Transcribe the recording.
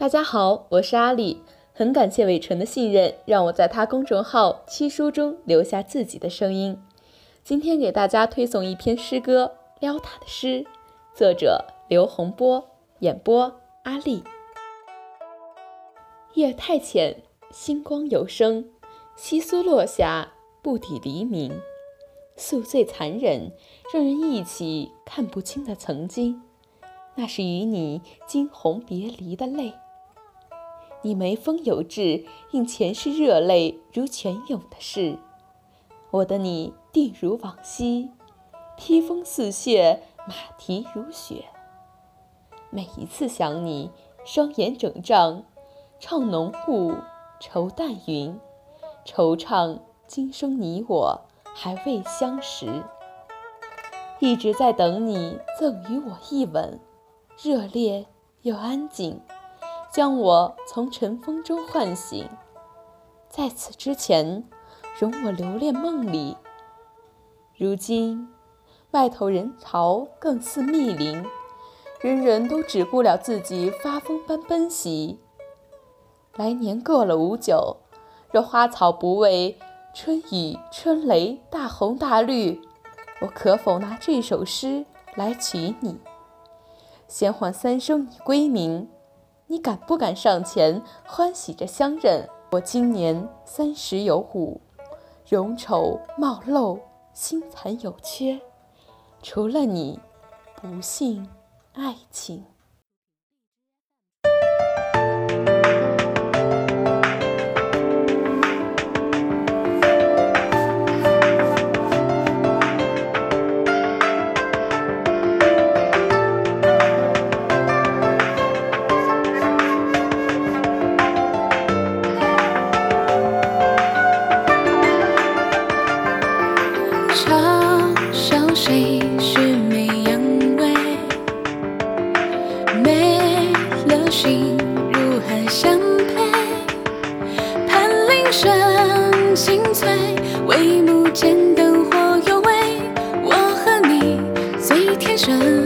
大家好，我是阿里，很感谢伟纯的信任，让我在他公众号七书中留下自己的声音。今天给大家推送一篇诗歌《撩他的诗》，作者刘洪波，演播阿丽。夜太浅，星光有声，窸窣落下，不抵黎明。宿醉残忍，让人忆起看不清的曾经，那是与你惊鸿别离的泪。你眉峰有致，映前世热泪如泉涌的事。我的你定如往昔，披风似雪，马蹄如雪。每一次想你，双眼整胀，怅浓雾，愁淡云，惆怅今生你我还未相识。一直在等你赠予我一吻，热烈又安静。将我从尘封中唤醒，在此之前，容我留恋梦里。如今，外头人潮更似密林，人人都只顾了自己发疯般奔袭。来年过了五九，若花草不为春雨春雷大红大绿，我可否拿这首诗来娶你？先唤三声你归名。你敢不敢上前欢喜着相认？我今年三十有五，容丑貌陋，心残有缺，除了你，不信爱情。声清脆帷幕间灯火幽微我和你最天生。